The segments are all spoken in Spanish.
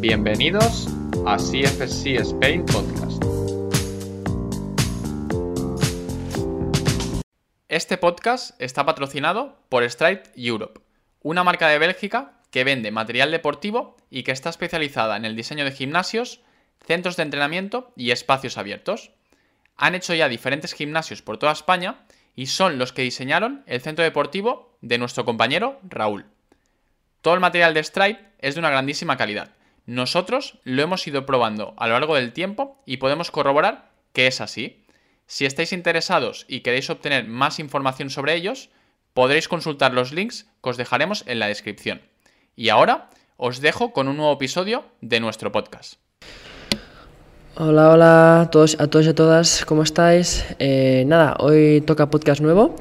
Bienvenidos a CFC Spain Podcast. Este podcast está patrocinado por Stride Europe, una marca de Bélgica que vende material deportivo y que está especializada en el diseño de gimnasios, centros de entrenamiento y espacios abiertos. Han hecho ya diferentes gimnasios por toda España y son los que diseñaron el centro deportivo de nuestro compañero Raúl. Todo el material de Stripe es de una grandísima calidad. Nosotros lo hemos ido probando a lo largo del tiempo y podemos corroborar que es así. Si estáis interesados y queréis obtener más información sobre ellos, podréis consultar los links que os dejaremos en la descripción. Y ahora os dejo con un nuevo episodio de nuestro podcast. Hola, hola a todos, a todos y a todas, ¿cómo estáis? Eh, nada, hoy toca podcast nuevo.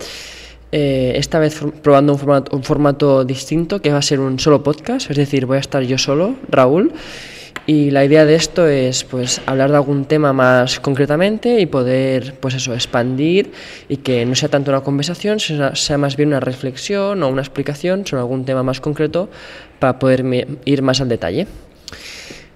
Eh, esta vez probando un formato, un formato distinto que va a ser un solo podcast, es decir, voy a estar yo solo, Raúl. Y la idea de esto es pues hablar de algún tema más concretamente y poder pues eso expandir y que no sea tanto una conversación, sea, sea más bien una reflexión o una explicación sobre algún tema más concreto para poder ir más al detalle.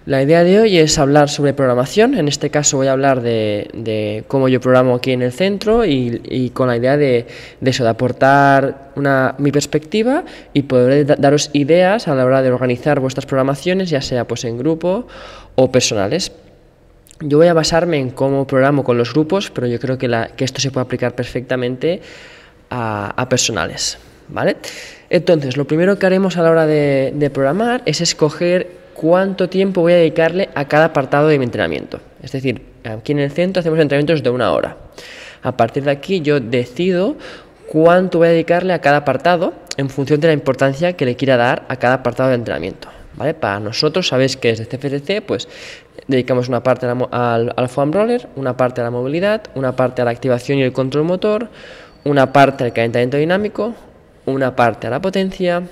La idea de hoy es hablar sobre programación. En este caso voy a hablar de, cómo yo programo aquí en el centro y, con la idea de, eso, de aportar una, mi perspectiva y poder daros ideas a la hora de organizar vuestras programaciones, ya sea pues en grupo o personales. Yo voy a basarme en cómo programo con los grupos, pero yo creo que, esto se puede aplicar perfectamente a, a personales. ¿vale? Entonces, lo primero que haremos a la hora de programar es escoger cuánto tiempo voy a dedicarle a cada apartado de mi entrenamiento. Es decir, aquí en el centro hacemos entrenamientos de una hora. A partir de aquí yo decido cuánto voy a dedicarle a cada apartado en función de la importancia que le quiera dar a cada apartado de entrenamiento. ¿Vale? Para nosotros, sabéis que desde CFCC, pues dedicamos una parte al, al foam roller, una parte a la movilidad, una parte a la activación y el control motor, una parte al calentamiento dinámico, una parte a la potencia,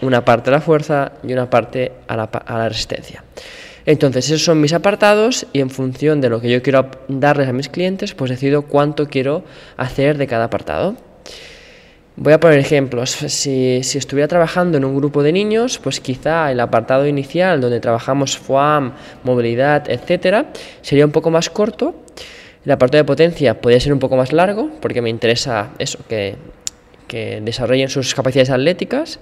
una parte a la fuerza y una parte a la, resistencia. Entonces, esos son mis apartados y en función de lo que yo quiero darles a mis clientes, pues decido cuánto quiero hacer de cada apartado. Voy a poner ejemplos. Si, si, estuviera trabajando en un grupo de niños, pues quizá el apartado inicial donde trabajamos FOAM, movilidad, etcétera, sería un poco más corto. El apartado de potencia podría ser un poco más largo, porque me interesa eso, que que desarrollen sus capacidades atléticas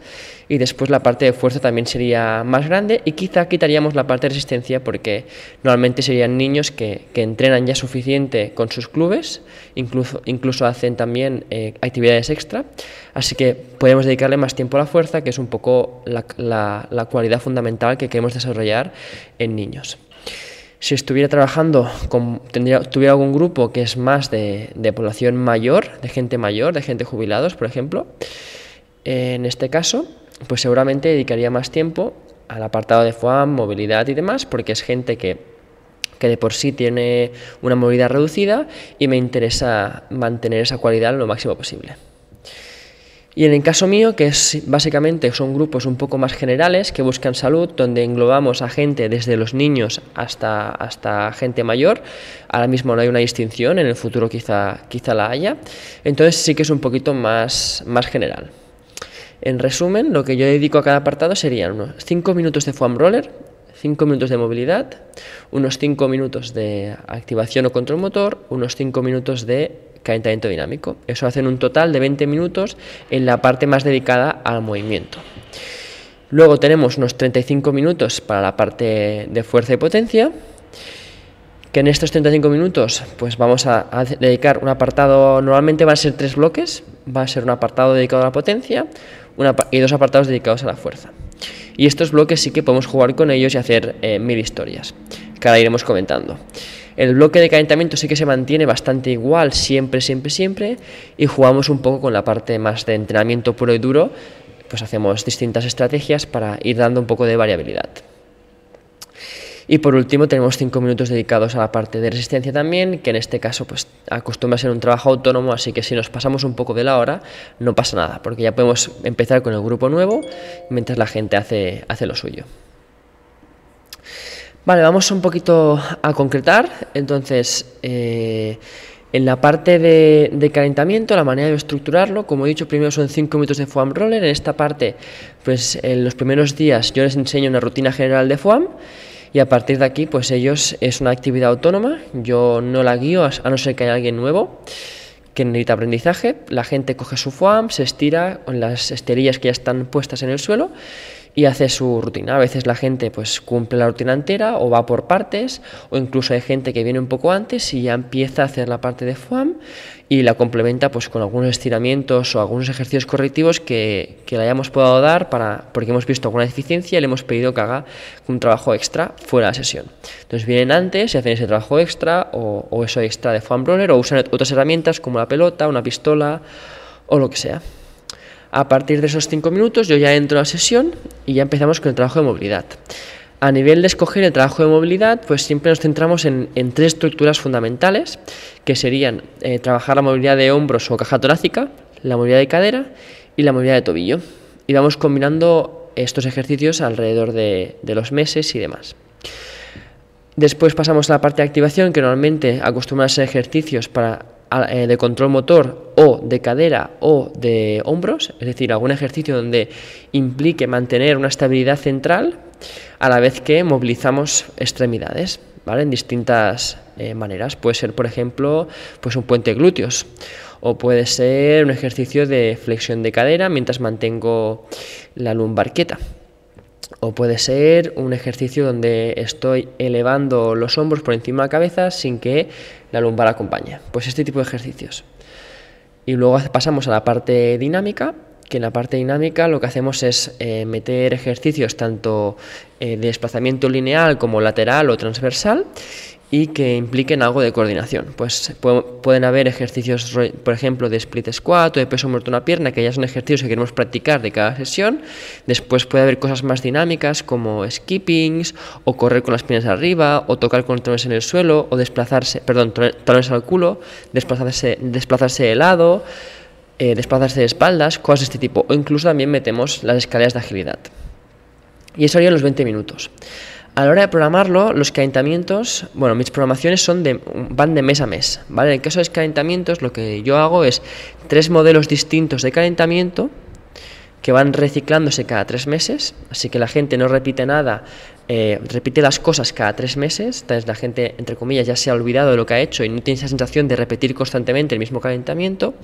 y después la parte de fuerza también sería más grande y quizá quitaríamos la parte de resistencia porque normalmente serían niños que, entrenan ya suficiente con sus clubes, incluso, incluso hacen también eh, actividades extra, así que podemos dedicarle más tiempo a la fuerza, que es un poco la, la cualidad fundamental que queremos desarrollar en niños si estuviera trabajando, con, tendría, tuviera algún grupo que es más de, población mayor, de gente mayor, de gente jubilados, por ejemplo, en este caso, pues seguramente dedicaría más tiempo al apartado de FOAM, movilidad y demás, porque es gente que, que de por sí tiene una movilidad reducida y me interesa mantener esa cualidad lo máximo posible. Y en el caso mío, que es básicamente son grupos un poco más generales que buscan salud, donde englobamos a gente desde los niños hasta, hasta gente mayor. Ahora mismo no hay una distinción, en el futuro quizá, quizá la haya. Entonces sí que es un poquito más, más general. En resumen, lo que yo dedico a cada apartado serían unos 5 minutos de foam roller, 5 minutos de movilidad, unos 5 minutos de activación o control motor, unos 5 minutos de calentamiento dinámico. Eso hacen un total de 20 minutos en la parte más dedicada al movimiento. Luego tenemos unos 35 minutos para la parte de fuerza y potencia, que en estos 35 minutos pues vamos a, dedicar un apartado, normalmente van a ser tres bloques, va a ser un apartado dedicado a la potencia y dos apartados dedicados a la fuerza. Y estos bloques sí que podemos jugar con ellos y hacer eh, mil historias, que ahora iremos comentando. El bloque de calentamiento sí que se mantiene bastante igual siempre, siempre, siempre y jugamos un poco con la parte más de entrenamiento puro y duro, pues hacemos distintas estrategias para ir dando un poco de variabilidad. Y por último tenemos cinco minutos dedicados a la parte de resistencia también, que en este caso pues acostumbra a ser un trabajo autónomo, así que si nos pasamos un poco de la hora no pasa nada, porque ya podemos empezar con el grupo nuevo mientras la gente hace, hace lo suyo. Vale, vamos un poquito a concretar. Entonces, eh, En la parte de, calentamiento, la manera de estructurarlo, como he dicho, primero son 5 minutos de foam roller. En esta parte, pues en los primeros días yo les enseño una rutina general de foam y a partir de aquí, pues ellos es una actividad autónoma. Yo no la guío a no ser que haya alguien nuevo que necesita aprendizaje. La gente coge su foam, se estira con las esterillas que ya están puestas en el suelo y hace su rutina. A veces la gente pues cumple la rutina entera o va por partes o incluso hay gente que viene un poco antes y ya empieza a hacer la parte de FOAM y la complementa pues con algunos estiramientos o algunos ejercicios correctivos que, que le hayamos podido dar para, porque hemos visto alguna deficiencia y le hemos pedido que haga un trabajo extra fuera de la sesión. Entonces vienen antes y hacen ese trabajo extra o, eso extra de foam roller o usan otras herramientas como la pelota, una pistola o lo que sea. A partir de esos cinco minutos yo ya entro a sesión y ya empezamos con el trabajo de movilidad. A nivel de escoger el trabajo de movilidad, pues siempre nos centramos en, tres estructuras fundamentales, que serían eh, trabajar la movilidad de hombros o caja torácica, la movilidad de cadera y la movilidad de tobillo. Y vamos combinando estos ejercicios alrededor de, de los meses y demás. Después pasamos a la parte de activación, que normalmente acostumbran a ser ejercicios para de control motor o de cadera o de hombros, es decir, algún ejercicio donde implique mantener una estabilidad central a la vez que movilizamos extremidades, ¿vale? En distintas eh, maneras. Puede ser, por ejemplo, pues un puente glúteos o puede ser un ejercicio de flexión de cadera mientras mantengo la lumbar quieta. O puede ser un ejercicio donde estoy elevando los hombros por encima de la cabeza sin que la lumbar acompañe. Pues este tipo de ejercicios. Y luego pasamos a la parte dinámica, que en la parte dinámica lo que hacemos es eh, meter ejercicios tanto eh, de desplazamiento lineal como lateral o transversal y que impliquen algo de coordinación. Pues pueden haber ejercicios, por ejemplo, de split squat o de peso muerto una pierna, que ya son ejercicios que queremos practicar de cada sesión. Después puede haber cosas más dinámicas como skippings, o correr con las piernas arriba, o tocar con talones en el suelo, o desplazarse, perdón, talones al culo, desplazarse, desplazarse de lado, eh, desplazarse de espaldas, cosas de este tipo. O incluso también metemos las escaleras de agilidad. Y eso haría los 20 minutos. A la hora de programarlo, los calentamientos, bueno, mis programaciones son de, van de mes a mes, ¿vale? En el caso de los calentamientos, lo que yo hago es tres modelos distintos de calentamiento que van reciclándose cada tres meses, así que la gente no repite nada, eh, repite las cosas cada tres meses, entonces la gente, entre comillas, ya se ha olvidado de lo que ha hecho y no tiene esa sensación de repetir constantemente el mismo calentamiento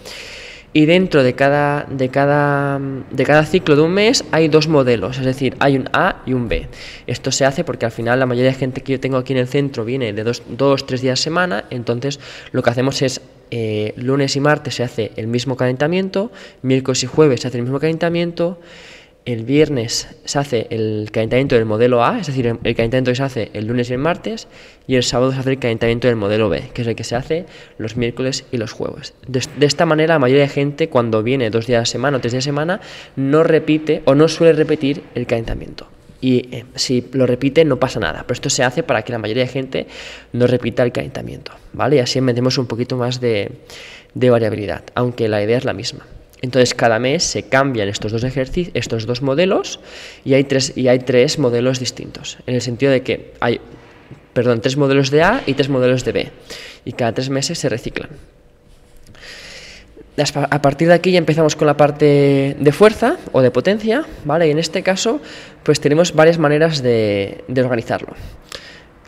y dentro de cada, de cada, de cada ciclo de un mes hay dos modelos, es decir, hay un A y un B. Esto se hace porque al final la mayoría de gente que yo tengo aquí en el centro viene de dos, dos tres días a semana, entonces lo que hacemos es eh, lunes y martes se hace el mismo calentamiento, miércoles y jueves se hace el mismo calentamiento, el viernes se hace el calentamiento del modelo A, es decir, el calentamiento que se hace el lunes y el martes, y el sábado se hace el calentamiento del modelo B, que es el que se hace los miércoles y los jueves. De, esta manera, la mayoría de gente, cuando viene dos días a semana o tres días a semana, no repite o no suele repetir el calentamiento. Y eh, si lo repite, no pasa nada. Pero esto se hace para que la mayoría de gente no repita el calentamiento. ¿vale? Y así metemos un poquito más de variabilidad, aunque la idea es la misma. Entonces cada mes se cambian estos dos ejercicios, estos dos modelos y hay tres y hay tres modelos distintos, en el sentido de que hay perdón, tres modelos de A y tres modelos de B y cada tres meses se reciclan. A partir de aquí ya empezamos con la parte de fuerza o de potencia, ¿vale? Y en este caso, pues tenemos varias maneras de, de organizarlo.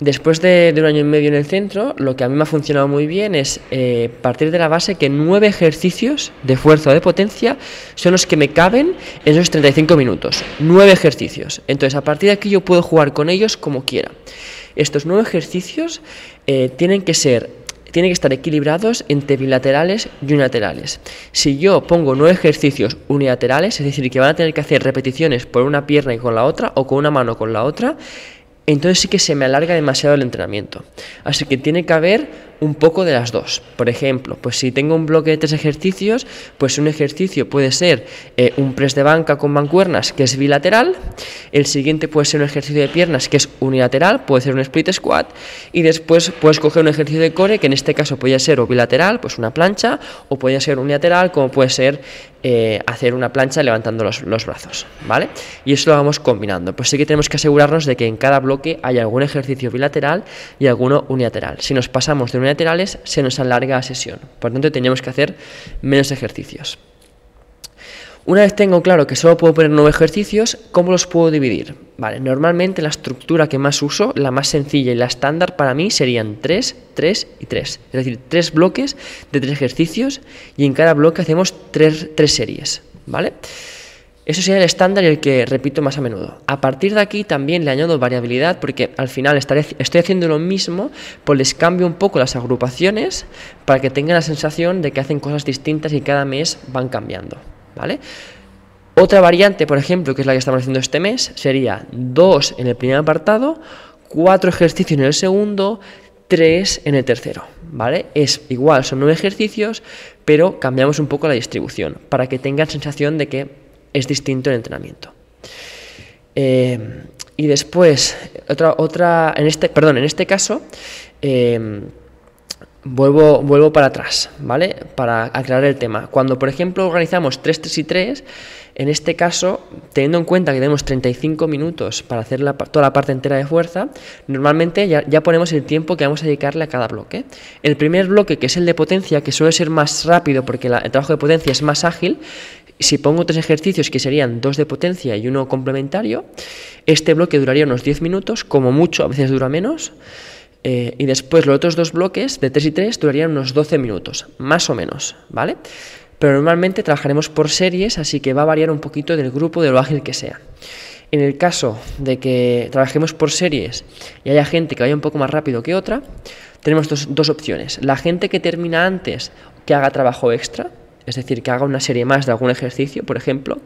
Después de, un año y medio en el centro, lo que a mí me ha funcionado muy bien es eh, partir de la base que nueve ejercicios de fuerza o de potencia son los que me caben en esos 35 minutos. Nueve ejercicios. Entonces, a partir de aquí yo puedo jugar con ellos como quiera. Estos nueve ejercicios eh, tienen que ser tienen que estar equilibrados entre bilaterales y unilaterales. Si yo pongo nueve ejercicios unilaterales, es decir, que van a tener que hacer repeticiones por una pierna y con la otra, o con una mano con la otra, entonces sí que se me alarga demasiado el entrenamiento. Así que tiene que haber un poco de las dos. Por ejemplo, pues si tengo un bloque de tres ejercicios, pues un ejercicio puede ser eh, un press de banca con mancuernas que es bilateral, el siguiente puede ser un ejercicio de piernas que es unilateral, puede ser un split squat, y después puedes coger un ejercicio de core que en este caso podría ser o bilateral, pues una plancha, o podría ser unilateral, como puede ser eh, hacer una plancha levantando los, brazos, ¿vale? Y eso lo vamos combinando. Pues sí que tenemos que asegurarnos de que en cada bloque hay algún ejercicio bilateral y alguno unilateral. Si nos pasamos de unilateral unilaterales, se nos alarga la sesión. Por tanto, tenemos que hacer menos ejercicios. Una vez tengo claro que solo puedo poner nueve ejercicios, ¿cómo los puedo dividir? Vale, normalmente la estructura que más uso, la más sencilla y la estándar para mí serían 3, 3 y 3. Es decir, tres bloques de tres ejercicios y en cada bloque hacemos tres, series. ¿Vale? Eso sería el estándar y el que repito más a menudo. A partir de aquí también le añado variabilidad porque al final estoy haciendo lo mismo, pues les cambio un poco las agrupaciones para que tengan la sensación de que hacen cosas distintas y cada mes van cambiando. ¿vale? Otra variante, por ejemplo, que es la que estamos haciendo este mes, sería 2 en el primer apartado, 4 ejercicios en el segundo, 3 en el tercero, ¿vale? Es igual, son 9 ejercicios, pero cambiamos un poco la distribución para que tengan sensación de que es distinto el entrenamiento. Eh, y después, otra, otra, en este, perdón, en este caso, eh, Vuelvo, vuelvo para atrás, ¿vale? Para aclarar el tema. Cuando, por ejemplo, organizamos 3, 3 y 3, en este caso, teniendo en cuenta que tenemos 35 minutos para hacer toda la parte entera de fuerza, normalmente ya, ya, ponemos el tiempo que vamos a dedicarle a cada bloque. El primer bloque, que es el de potencia, que suele ser más rápido porque el trabajo de potencia es más ágil, si pongo tres ejercicios que serían dos de potencia y uno complementario, este bloque duraría unos 10 minutos, como mucho, a veces dura menos. Eh, y después los otros dos bloques de 3 y 3 durarían unos 12 minutos, más o menos, ¿vale? Pero normalmente trabajaremos por series, así que va a variar un poquito del grupo, de lo ágil que sea. En el caso de que trabajemos por series y haya gente que vaya un poco más rápido que otra, tenemos dos, dos opciones. La gente que termina antes, que haga trabajo extra, es decir, que haga una serie más de algún ejercicio, por ejemplo,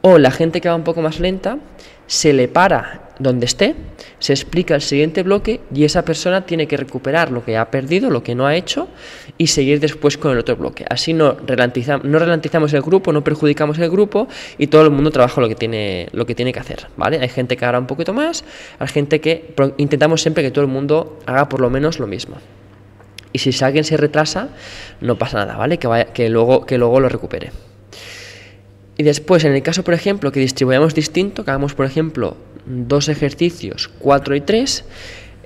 o la gente que va un poco más lenta, se le para donde esté, se explica el siguiente bloque y esa persona tiene que recuperar lo que ha perdido, lo que no ha hecho y seguir después con el otro bloque. Así no, ralentizamos, no ralentizamos el grupo, no perjudicamos el grupo y todo el mundo trabaja lo que tiene, lo que, tiene que hacer. ¿vale? Hay gente que hará un poquito más, hay gente que intentamos siempre que todo el mundo haga por lo menos lo mismo. Y si alguien se retrasa, no pasa nada, ¿vale? Que, vaya, que, luego, que luego lo recupere. Y después, en el caso, por ejemplo, que distribuyamos distinto, que hagamos, por ejemplo, dos ejercicios, 4 y 3,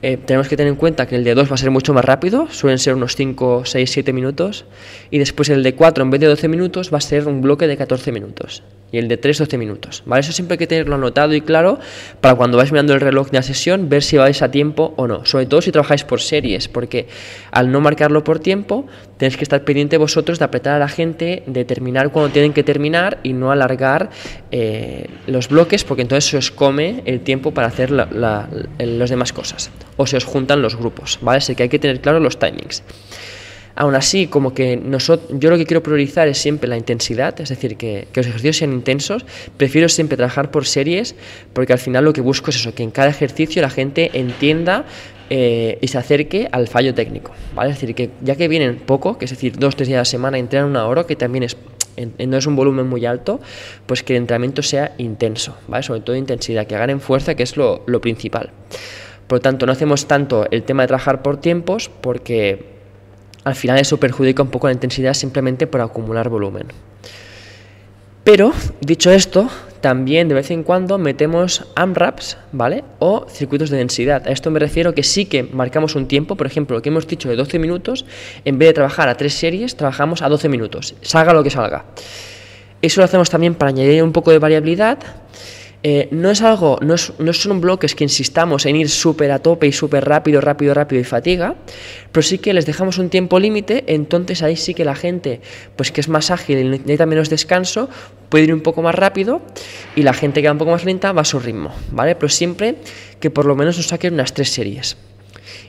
eh, tenemos que tener en cuenta que el de 2 va a ser mucho más rápido, suelen ser unos 5, 6, 7 minutos, y después el de 4 en vez de 12 minutos va a ser un bloque de 14 minutos, y el de 3 12 minutos. ¿vale? Eso siempre hay que tenerlo anotado y claro para cuando vais mirando el reloj de la sesión, ver si vais a tiempo o no, sobre todo si trabajáis por series, porque al no marcarlo por tiempo, tenéis que estar pendiente vosotros de apretar a la gente, de terminar cuando tienen que terminar y no alargar eh, los bloques, porque entonces se os come el tiempo para hacer las demás cosas o se os juntan los grupos, ¿vale? Así que hay que tener claro los timings. Aún así, como que nosotros, yo lo que quiero priorizar es siempre la intensidad, es decir, que, los ejercicios sean intensos. Prefiero siempre trabajar por series porque al final lo que busco es eso, que en cada ejercicio la gente entienda eh, y se acerque al fallo técnico. ¿vale? Es decir, que ya que vienen poco, que es decir, dos, tres días a la semana, entrenan una hora, que también es no es un volumen muy alto, pues que el entrenamiento sea intenso, ¿vale? sobre todo intensidad, que ganen fuerza, que es lo, lo principal. Por lo tanto, no hacemos tanto el tema de trabajar por tiempos porque al final eso perjudica un poco la intensidad simplemente por acumular volumen. Pero, dicho esto, también de vez en cuando metemos AMRAPs, ¿vale? O circuitos de densidad. A esto me refiero que sí que marcamos un tiempo, por ejemplo, lo que hemos dicho de 12 minutos, en vez de trabajar a tres series, trabajamos a 12 minutos, salga lo que salga. Eso lo hacemos también para añadir un poco de variabilidad eh, no es algo, no, son bloques que insistamos en ir súper a tope y súper rápido, rápido, rápido y fatiga, pero sí que les dejamos un tiempo límite, entonces ahí sí que la gente, pues que es más ágil y necesita menos descanso, puede ir un poco más rápido y la gente que va un poco más lenta va a su ritmo, ¿vale? Pero siempre que por lo menos nos saquen unas tres series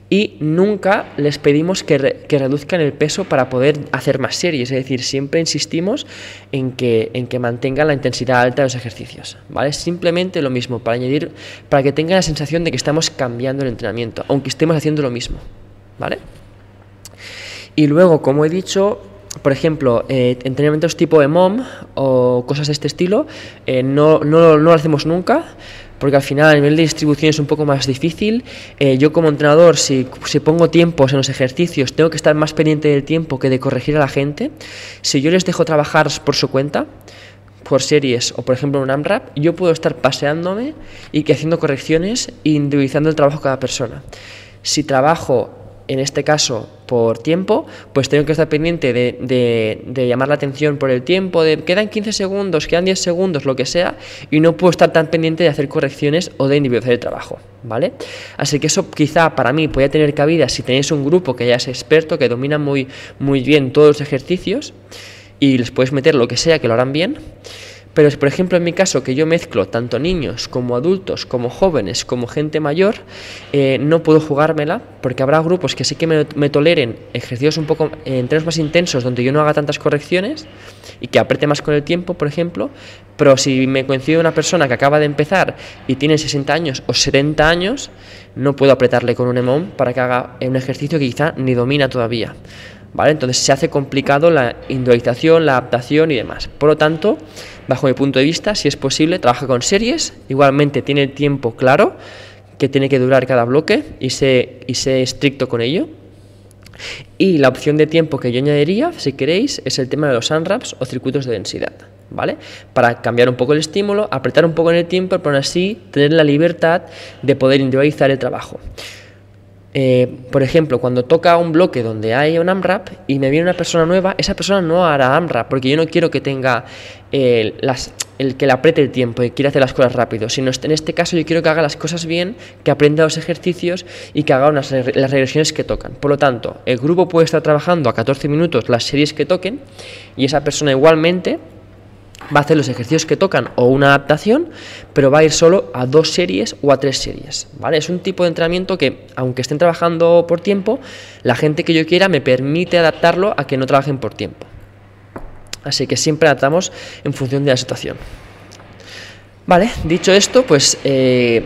y nunca les pedimos que, reduzcan el peso para poder hacer más series, es decir, siempre insistimos en que, en que mantengan la intensidad alta de los ejercicios, ¿vale? Simplemente lo mismo, para añadir, para que tengan la sensación de que estamos cambiando el entrenamiento, aunque estemos haciendo lo mismo, ¿vale? Y luego, como he dicho, por ejemplo, eh, entrenamientos tipo EMOM o cosas de este estilo, eh, no, no, no lo hacemos nunca, porque al final a nivel de distribución es un poco más difícil. Eh, yo como entrenador, si, si, pongo tiempos en los ejercicios, tengo que estar más pendiente del tiempo que de corregir a la gente. Si yo les dejo trabajar por su cuenta, por series o por ejemplo un AMRAP, yo puedo estar paseándome y que haciendo correcciones e individualizando el trabajo de cada persona. Si trabajo, en este caso, por tiempo, pues tengo que estar pendiente de, de, llamar la atención por el tiempo, de quedan 15 segundos, quedan 10 segundos, lo que sea, y no puedo estar tan pendiente de hacer correcciones o de individualizar el trabajo, ¿vale? Así que eso quizá para mí puede tener cabida si tenéis un grupo que ya es experto, que domina muy, muy bien todos los ejercicios, y les puedes meter lo que sea que lo harán bien. Pero, por ejemplo, en mi caso, que yo mezclo tanto niños como adultos, como jóvenes, como gente mayor, eh, no puedo jugármela porque habrá grupos que sí que me, toleren ejercicios un poco, eh, entrenos más intensos, donde yo no haga tantas correcciones y que apriete más con el tiempo, por ejemplo. Pero si me coincide una persona que acaba de empezar y tiene 60 años o 70 años, no puedo apretarle con un EMOM para que haga un ejercicio que quizá ni domina todavía. ¿Vale? Entonces se hace complicado la individualización, la adaptación y demás. Por lo tanto, bajo mi punto de vista, si es posible, trabaja con series, igualmente tiene tiempo claro que tiene que durar cada bloque y sé, y sé estricto con ello. Y la opción de tiempo que yo añadiría, si queréis, es el tema de los unwraps o circuitos de densidad, ¿vale? Para cambiar un poco el estímulo, apretar un poco en el tiempo, pero así tener la libertad de poder individualizar el trabajo. Eh, por ejemplo, cuando toca un bloque donde hay un AMRAP y me viene una persona nueva, esa persona no hará AMRAP porque yo no quiero que tenga eh, el que le apriete el tiempo y quiera hacer las cosas rápido, sino en este caso yo quiero que haga las cosas bien, que aprenda los ejercicios y que haga las regresiones que tocan. Por lo tanto, el grupo puede estar trabajando a 14 minutos las series que toquen y esa persona igualmente va a hacer los ejercicios que tocan o una adaptación, pero va a ir solo a dos series o a tres series, ¿vale? Es un tipo de entrenamiento que, aunque estén trabajando por tiempo, la gente que yo quiera me permite adaptarlo a que no trabajen por tiempo. Así que siempre adaptamos en función de la situación. Vale, dicho esto, pues eh,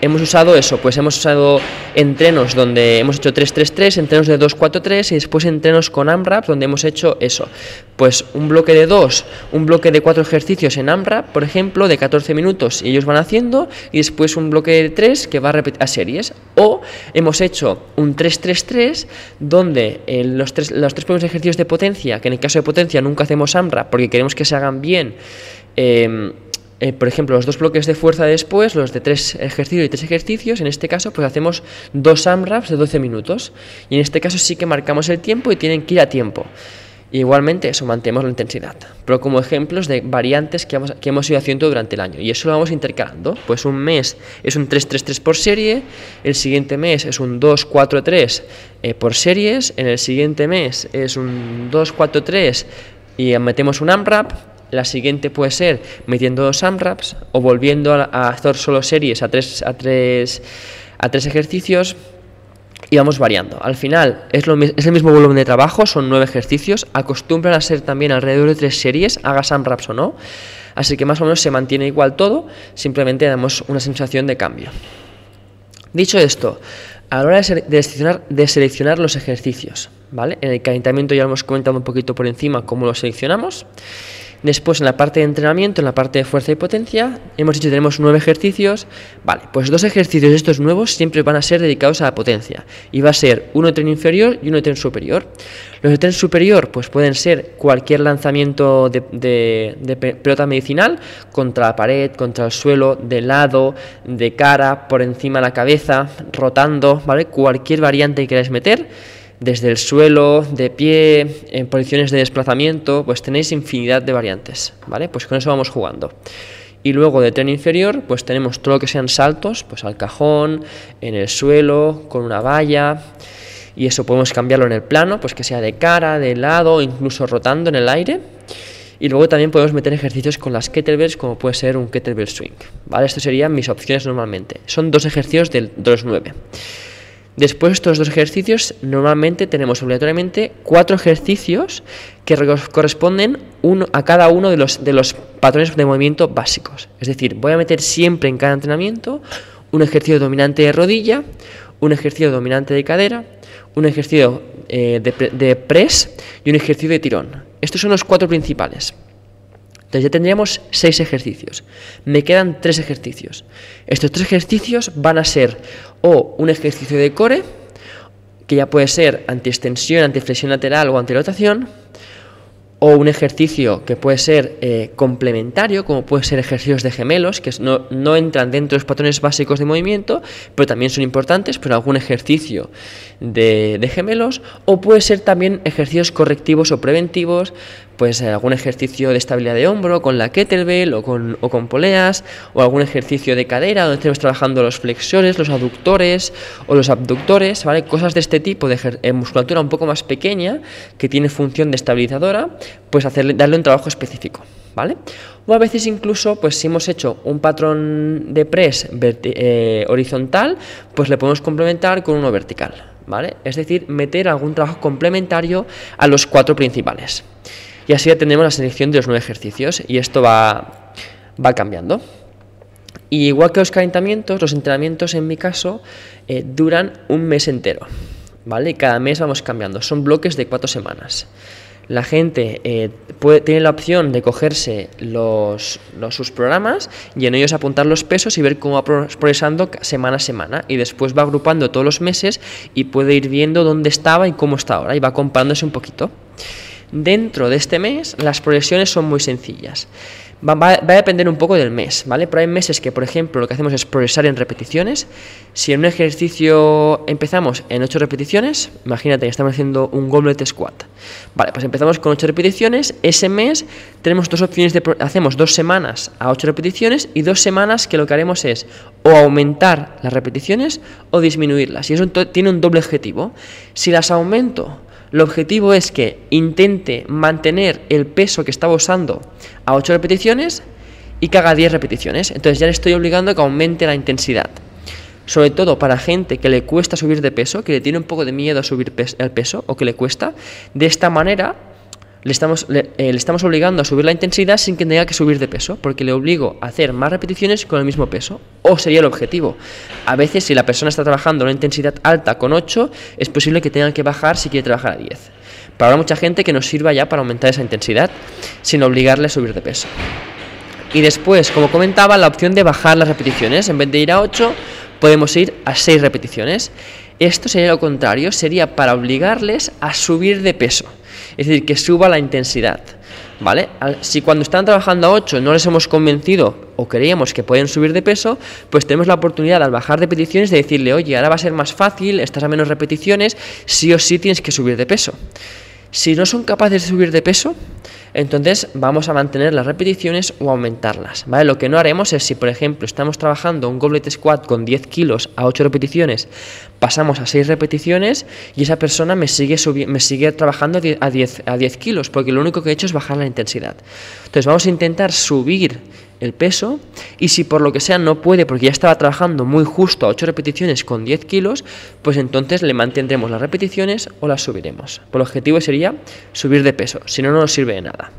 hemos usado eso, pues hemos usado entrenos donde hemos hecho 3-3-3, entrenos de 2-4-3 y después entrenos con AMRAP donde hemos hecho eso, pues un bloque de 2, un bloque de 4 ejercicios en AMRAP, por ejemplo, de 14 minutos y ellos van haciendo y después un bloque de 3 que va a repetir a series. O hemos hecho un 3-3-3 donde eh, los, tres, los tres primeros ejercicios de potencia, que en el caso de potencia nunca hacemos AMRAP porque queremos que se hagan bien, eh, eh, por ejemplo, los dos bloques de fuerza después, los de tres ejercicios y tres ejercicios, en este caso, pues hacemos dos AMRAPs de 12 minutos. Y en este caso sí que marcamos el tiempo y tienen que ir a tiempo. igualmente, eso mantenemos la intensidad. Pero como ejemplos de variantes que, que hemos ido haciendo durante el año. Y eso lo vamos intercalando. Pues un mes es un 3-3-3 por serie, el siguiente mes es un 2-4-3 eh, por series, en el siguiente mes es un 2-4-3 y metemos un AMRAP la siguiente puede ser metiendo dos AMRAPs o volviendo a, hacer solo series a tres, a, tres, a tres ejercicios y vamos variando. Al final es, lo, es, el mismo volumen de trabajo, son nueve ejercicios, acostumbran a ser también alrededor de tres series, hagas AMRAPs o no, así que más o menos se mantiene igual todo, simplemente damos una sensación de cambio. Dicho esto, a la hora de, seleccionar, de seleccionar los ejercicios, ¿vale? En el calentamiento ya hemos comentado un poquito por encima cómo lo seleccionamos. Después en la parte de entrenamiento, en la parte de fuerza y potencia, hemos dicho que tenemos nueve ejercicios. Vale, pues dos ejercicios estos nuevos siempre van a ser dedicados a la potencia. Y va a ser uno de tren inferior y uno de tren superior. Los de tren superior pues pueden ser cualquier lanzamiento de, pelota medicinal contra la pared, contra el suelo, de lado, de cara, por encima de la cabeza, rotando, ¿vale? Cualquier variante que queráis meter desde el suelo, de pie, en posiciones de desplazamiento, pues tenéis infinidad de variantes, ¿vale? Pues con eso vamos jugando. Y luego de tren inferior, pues tenemos todo lo que sean saltos, pues al cajón, en el suelo, con una valla, y eso podemos cambiarlo en el plano, pues que sea de cara, de lado, incluso rotando en el aire. Y luego también podemos meter ejercicios con las kettlebells, como puede ser un kettlebell swing, ¿vale? Estas serían mis opciones normalmente. Son dos ejercicios de los nueve. Después de estos dos ejercicios, normalmente tenemos obligatoriamente cuatro ejercicios que corresponden a cada uno de los, de los patrones de movimiento básicos. Es decir, voy a meter siempre en cada entrenamiento un ejercicio dominante de rodilla, un ejercicio dominante de cadera, un ejercicio eh, de, de press y un ejercicio de tirón. Estos son los cuatro principales. Entonces ya tendríamos seis ejercicios. Me quedan tres ejercicios. Estos tres ejercicios van a ser o un ejercicio de core, que ya puede ser antiextensión, antiflexión lateral o antirotación, o un ejercicio que puede ser eh, complementario, como puede ser ejercicios de gemelos, que no, no, entran dentro de los patrones básicos de movimiento, pero también son importantes, pero algún ejercicio de, de gemelos, o puede ser también ejercicios correctivos o preventivos, pues algún ejercicio de estabilidad de hombro con la kettlebell o con, o con poleas, o algún ejercicio de cadera donde estemos trabajando los flexores, los aductores o los abductores, ¿vale? Cosas de este tipo de eh, musculatura un poco más pequeña que tiene función de estabilizadora, pues hacerle, darle un trabajo específico, ¿vale? O a veces incluso, pues si hemos hecho un patrón de press eh, horizontal, pues le podemos complementar con uno vertical, ¿vale? Es decir, meter algún trabajo complementario a los cuatro principales. Y así ya tenemos la selección de los nueve ejercicios y esto va, va cambiando. Y igual que los calentamientos, los entrenamientos en mi caso eh, duran un mes entero. ¿Vale? cada mes vamos cambiando. Son bloques de cuatro semanas. La gente eh, puede, tiene la opción de cogerse los, sus programas y en ellos apuntar los pesos y ver cómo va progresando semana a semana. Y después va agrupando todos los meses y puede ir viendo dónde estaba y cómo está ahora. Y va comparándose un poquito. Dentro de este mes las progresiones son muy sencillas. Va, a depender un poco del mes, ¿vale? Pero hay meses que, por ejemplo, lo que hacemos es progresar en repeticiones. Si en un ejercicio empezamos en 8 repeticiones, imagínate que estamos haciendo un goblet squat. Vale, pues empezamos con 8 repeticiones. Ese mes tenemos dos opciones de... Hacemos dos semanas a 8 repeticiones y dos semanas que lo que haremos es o aumentar las repeticiones o disminuirlas. Y eso tiene un doble objetivo. Si las aumento el objetivo es que intente mantener el peso que estaba usando a 8 repeticiones y que haga 10 repeticiones. Entonces ya le estoy obligando a que aumente la intensidad. Sobre todo para gente que le cuesta subir de peso, que le tiene un poco de miedo a subir el peso o que le cuesta. De esta manera le estamos, eh, le, estamos obligando a subir la intensidad sin que tenga que subir de peso, porque le obligo a hacer más repeticiones con el mismo peso, o sería el objetivo. A veces, si la persona está trabajando una intensidad alta con 8, es posible que tenga que bajar si quiere trabajar a 10. Pero habrá mucha gente que nos sirva ya para aumentar esa intensidad sin obligarle a subir de peso. Y después, como comentaba, la opción de bajar las repeticiones, en vez de ir a 8, podemos ir a 6 repeticiones. Esto sería lo contrario, sería para obligarles a subir de peso es decir, que suba la intensidad. ¿Vale? Si cuando están trabajando a 8 no les hemos convencido o creíamos que pueden subir de peso, pues tenemos la oportunidad al bajar repeticiones de decirle, oye, ahora va a ser más fácil, estás a menos repeticiones, sí o sí tienes que subir de peso. Si no son capaces de subir de peso, entonces vamos a mantener las repeticiones o aumentarlas. ¿vale? Lo que no haremos es si, por ejemplo, estamos trabajando un goblet squat con 10 kilos a 8 repeticiones, pasamos a 6 repeticiones y esa persona me sigue, me sigue trabajando a 10, a 10 kilos, porque lo único que he hecho es bajar la intensidad. Entonces vamos a intentar subir el peso y si por lo que sea no puede porque ya estaba trabajando muy justo a 8 repeticiones con 10 kilos, pues entonces le mantendremos las repeticiones o las subiremos. Por el objetivo sería subir de peso, si no, no nos sirve de nada.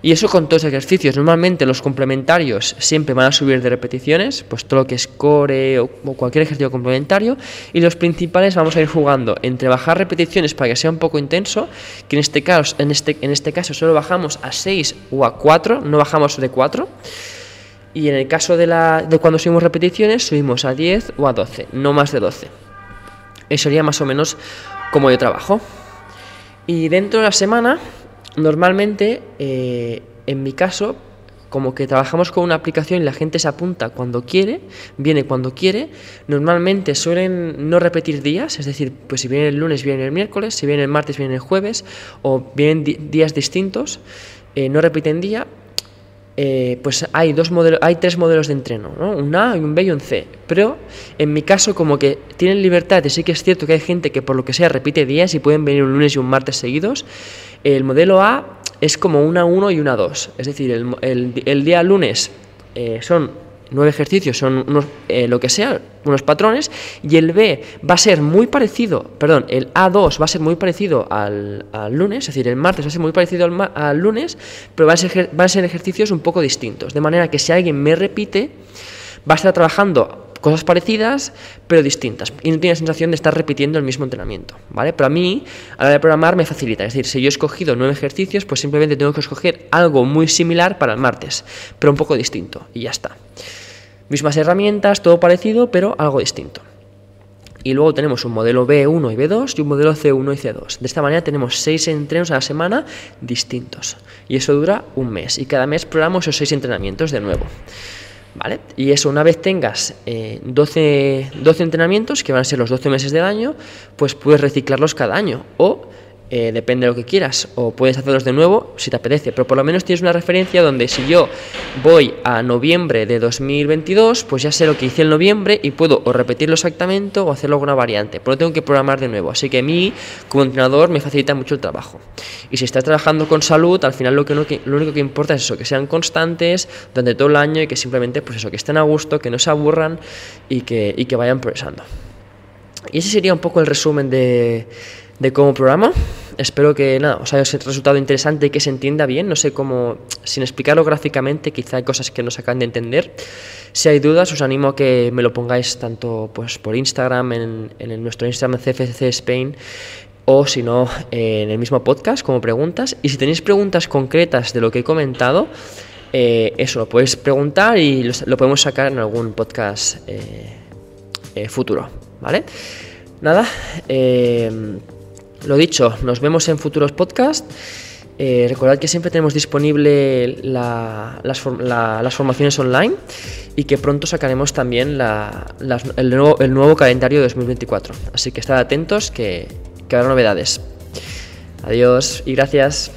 Y eso con todos los ejercicios. Normalmente los complementarios siempre van a subir de repeticiones, pues todo lo que es core o, cualquier ejercicio complementario. Y los principales vamos a ir jugando entre bajar repeticiones para que sea un poco intenso, que en este caso, en este, en este caso solo bajamos a 6 o a 4, no bajamos de 4. Y en el caso de, la, de cuando subimos repeticiones, subimos a 10 o a 12, no más de 12. Eso sería más o menos como yo trabajo. Y dentro de la semana Normalmente, eh, en mi caso, como que trabajamos con una aplicación y la gente se apunta cuando quiere, viene cuando quiere. Normalmente suelen no repetir días, es decir, pues si viene el lunes, viene el miércoles, si viene el martes, viene el jueves, o vienen días distintos, eh, no repiten día. Eh, pues hay dos modelos, hay tres modelos de entreno, ¿no? un A, un B y un C. Pero en mi caso, como que tienen libertad, y sí que es cierto que hay gente que por lo que sea repite días y pueden venir un lunes y un martes seguidos. El modelo A es como una 1 y una 2. Es decir, el, día lunes eh, son nueve ejercicios, son unos, eh, lo que sea, unos patrones, y el B va a ser muy parecido, perdón, el A2 va a ser muy parecido al, lunes, es decir, el martes va a ser muy parecido al, al lunes, pero van a, ser, van a ser ejercicios un poco distintos. De manera que si alguien me repite, va a estar trabajando cosas parecidas, pero distintas. Y no tiene la sensación de estar repitiendo el mismo entrenamiento, ¿vale? Pero a mí, a la hora de programar, me facilita. Es decir, si yo he escogido nueve ejercicios, pues simplemente tengo que escoger algo muy similar para el martes, pero un poco distinto, y ya está. Mismas herramientas, todo parecido, pero algo distinto. Y luego tenemos un modelo B1 y B2 y un modelo C1 y C2. De esta manera tenemos seis entrenos a la semana distintos. Y eso dura un mes. Y cada mes programamos esos seis entrenamientos de nuevo. ¿Vale? Y eso, una vez tengas 12, eh, 12 entrenamientos, que van a ser los 12 meses del año, pues puedes reciclarlos cada año. O eh, depende de lo que quieras, o puedes hacerlos de nuevo si te apetece, pero por lo menos tienes una referencia donde si yo voy a noviembre de 2022, pues ya sé lo que hice en noviembre y puedo o repetirlo exactamente o hacerlo con una variante, pero tengo que programar de nuevo, así que a mí como entrenador me facilita mucho el trabajo. Y si estás trabajando con salud, al final lo, lo único que importa es eso, que sean constantes durante todo el año y que simplemente, pues eso, que estén a gusto, que no se aburran y que, y que vayan progresando. Y ese sería un poco el resumen de de cómo programa. Espero que nada, os haya resultado interesante y que se entienda bien. No sé cómo, sin explicarlo gráficamente, quizá hay cosas que no se acaban de entender. Si hay dudas, os animo a que me lo pongáis tanto pues, por Instagram, en, en nuestro Instagram CFC Spain, o si no, en el mismo podcast como preguntas. Y si tenéis preguntas concretas de lo que he comentado, eh, eso lo podéis preguntar y lo, podemos sacar en algún podcast eh, eh, futuro. ¿Vale? Nada. Lo dicho, nos vemos en futuros podcasts. Eh, recordad que siempre tenemos disponible las, formaciones online y que pronto sacaremos también el, nuevo, calendario de 2024. Así que estad atentos que, que habrá novedades. Adiós y gracias.